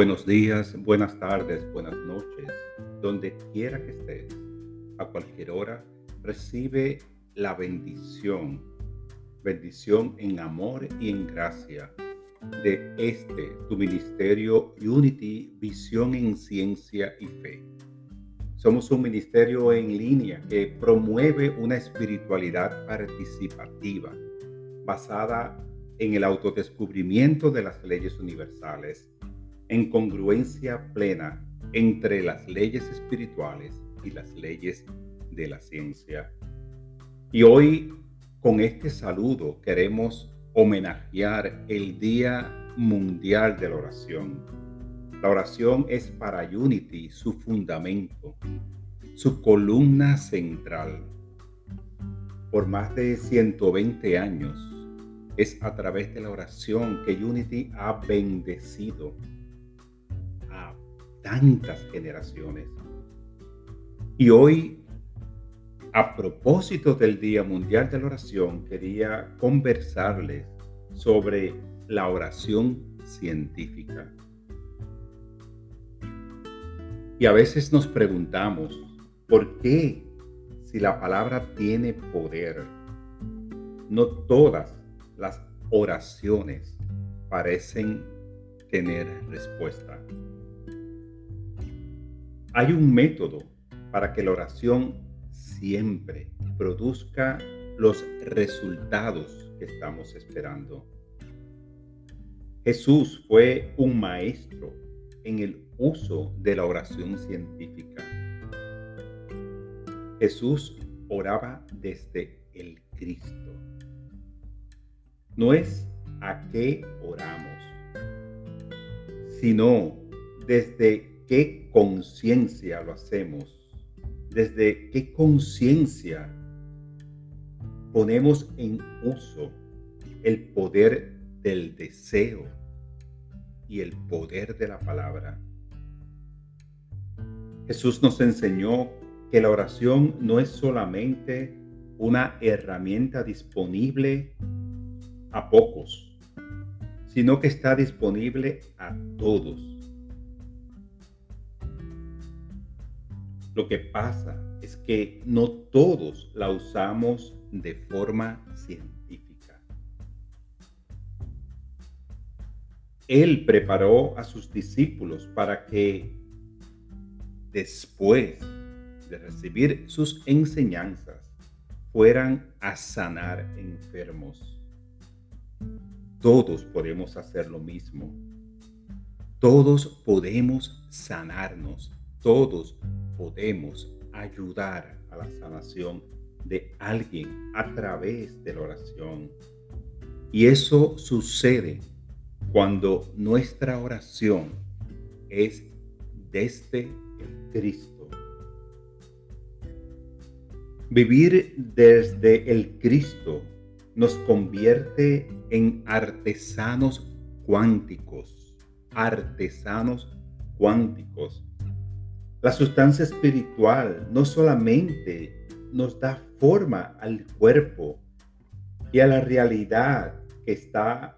Buenos días, buenas tardes, buenas noches, donde quiera que estés, a cualquier hora, recibe la bendición, bendición en amor y en gracia de este, tu ministerio Unity, Visión en Ciencia y Fe. Somos un ministerio en línea que promueve una espiritualidad participativa basada en el autodescubrimiento de las leyes universales en congruencia plena entre las leyes espirituales y las leyes de la ciencia. Y hoy con este saludo queremos homenajear el Día Mundial de la Oración. La oración es para Unity su fundamento, su columna central. Por más de 120 años es a través de la oración que Unity ha bendecido tantas generaciones. Y hoy, a propósito del Día Mundial de la Oración, quería conversarles sobre la oración científica. Y a veces nos preguntamos, ¿por qué si la palabra tiene poder, no todas las oraciones parecen tener respuesta? Hay un método para que la oración siempre produzca los resultados que estamos esperando. Jesús fue un maestro en el uso de la oración científica. Jesús oraba desde el Cristo. No es a qué oramos, sino desde qué conciencia lo hacemos, desde qué conciencia ponemos en uso el poder del deseo y el poder de la palabra. Jesús nos enseñó que la oración no es solamente una herramienta disponible a pocos, sino que está disponible a todos Lo que pasa es que no todos la usamos de forma científica. Él preparó a sus discípulos para que después de recibir sus enseñanzas fueran a sanar enfermos. Todos podemos hacer lo mismo. Todos podemos sanarnos. Todos podemos ayudar a la sanación de alguien a través de la oración. Y eso sucede cuando nuestra oración es desde el Cristo. Vivir desde el Cristo nos convierte en artesanos cuánticos, artesanos cuánticos la sustancia espiritual no solamente nos da forma al cuerpo y a la realidad que está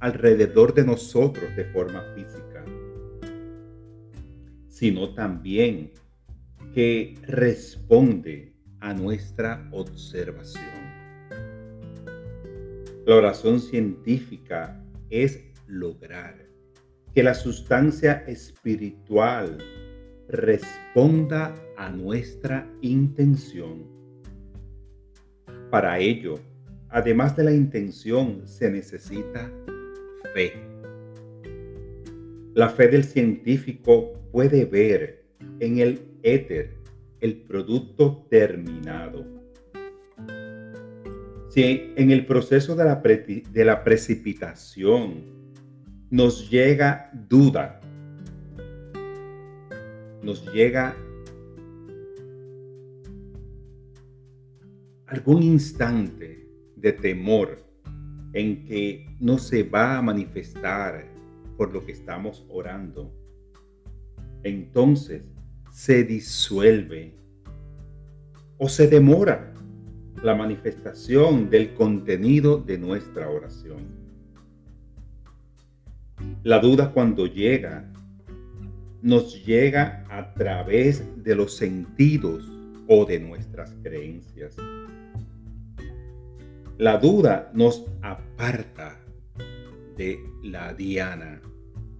alrededor de nosotros de forma física, sino también que responde a nuestra observación. La oración científica es lograr que la sustancia espiritual responda a nuestra intención. Para ello, además de la intención, se necesita fe. La fe del científico puede ver en el éter el producto terminado. Si en el proceso de la, de la precipitación nos llega duda nos llega algún instante de temor en que no se va a manifestar por lo que estamos orando, entonces se disuelve o se demora la manifestación del contenido de nuestra oración. La duda cuando llega nos llega a través de los sentidos o de nuestras creencias. La duda nos aparta de la diana,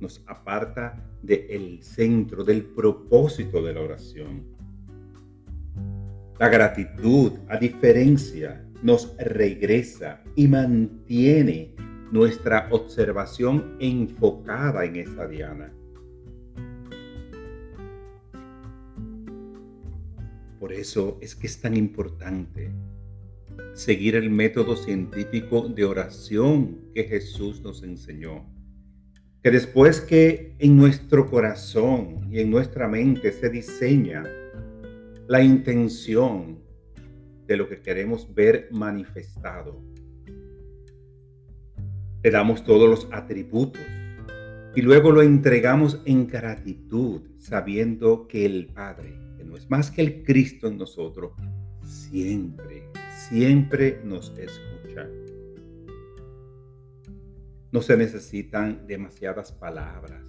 nos aparta del centro, del propósito de la oración. La gratitud, a diferencia, nos regresa y mantiene nuestra observación enfocada en esa diana. Por eso es que es tan importante seguir el método científico de oración que Jesús nos enseñó. Que después que en nuestro corazón y en nuestra mente se diseña la intención de lo que queremos ver manifestado, le damos todos los atributos y luego lo entregamos en gratitud, sabiendo que el Padre no es más que el Cristo en nosotros, siempre, siempre nos escucha. No se necesitan demasiadas palabras,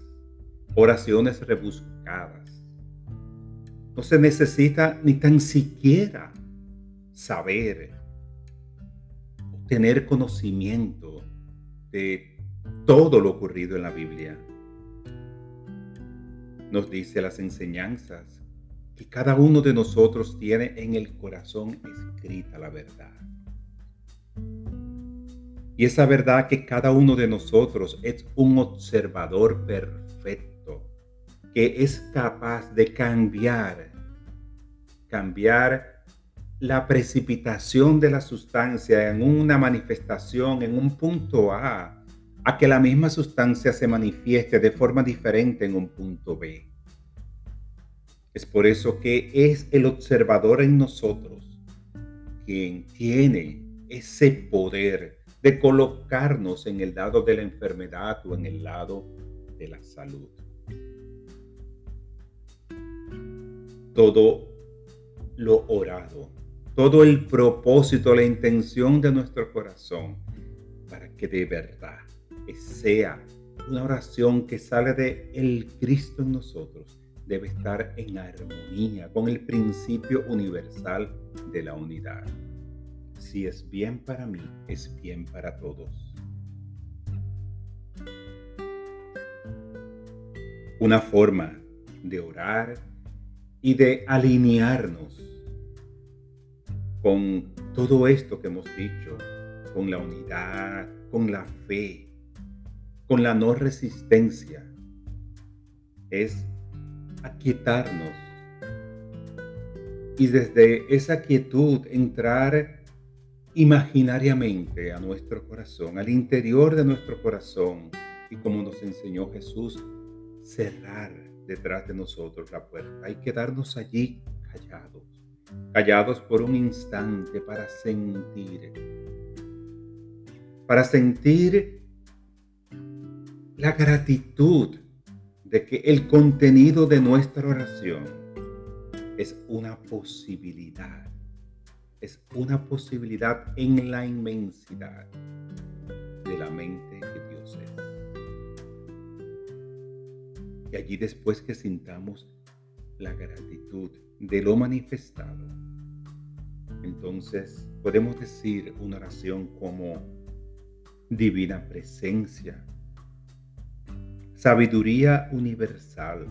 oraciones rebuscadas. No se necesita ni tan siquiera saber tener conocimiento de todo lo ocurrido en la Biblia. Nos dice las enseñanzas que cada uno de nosotros tiene en el corazón escrita la verdad. Y esa verdad que cada uno de nosotros es un observador perfecto, que es capaz de cambiar, cambiar la precipitación de la sustancia en una manifestación, en un punto A, a que la misma sustancia se manifieste de forma diferente en un punto B. Es por eso que es el observador en nosotros quien tiene ese poder de colocarnos en el lado de la enfermedad o en el lado de la salud. Todo lo orado, todo el propósito, la intención de nuestro corazón, para que de verdad sea una oración que sale de el Cristo en nosotros debe estar en armonía con el principio universal de la unidad. Si es bien para mí, es bien para todos. Una forma de orar y de alinearnos con todo esto que hemos dicho, con la unidad, con la fe, con la no resistencia, es aquietarnos. Y desde esa quietud entrar imaginariamente a nuestro corazón, al interior de nuestro corazón y como nos enseñó Jesús, cerrar detrás de nosotros la puerta. Y quedarnos allí callados, callados por un instante para sentir, para sentir la gratitud de que el contenido de nuestra oración es una posibilidad, es una posibilidad en la inmensidad de la mente que Dios es. Y allí después que sintamos la gratitud de lo manifestado, entonces podemos decir una oración como divina presencia, sabiduría universal,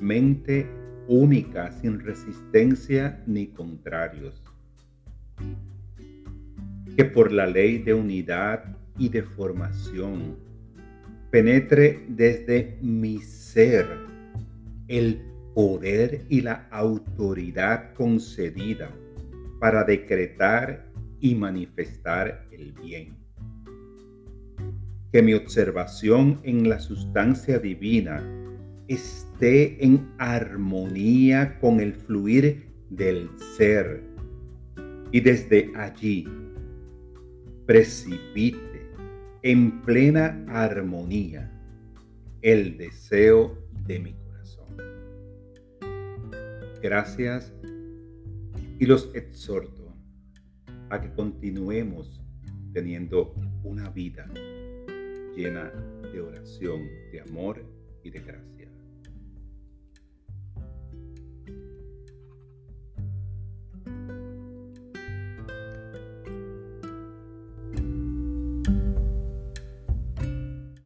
mente única sin resistencia ni contrarios, que por la ley de unidad y de formación penetre desde mi ser el poder y la autoridad concedida para decretar y manifestar el bien que mi observación en la sustancia divina esté en armonía con el fluir del ser y desde allí precipite en plena armonía el deseo de mi corazón. Gracias y los exhorto a que continuemos teniendo una vida llena de oración, de amor y de gracia.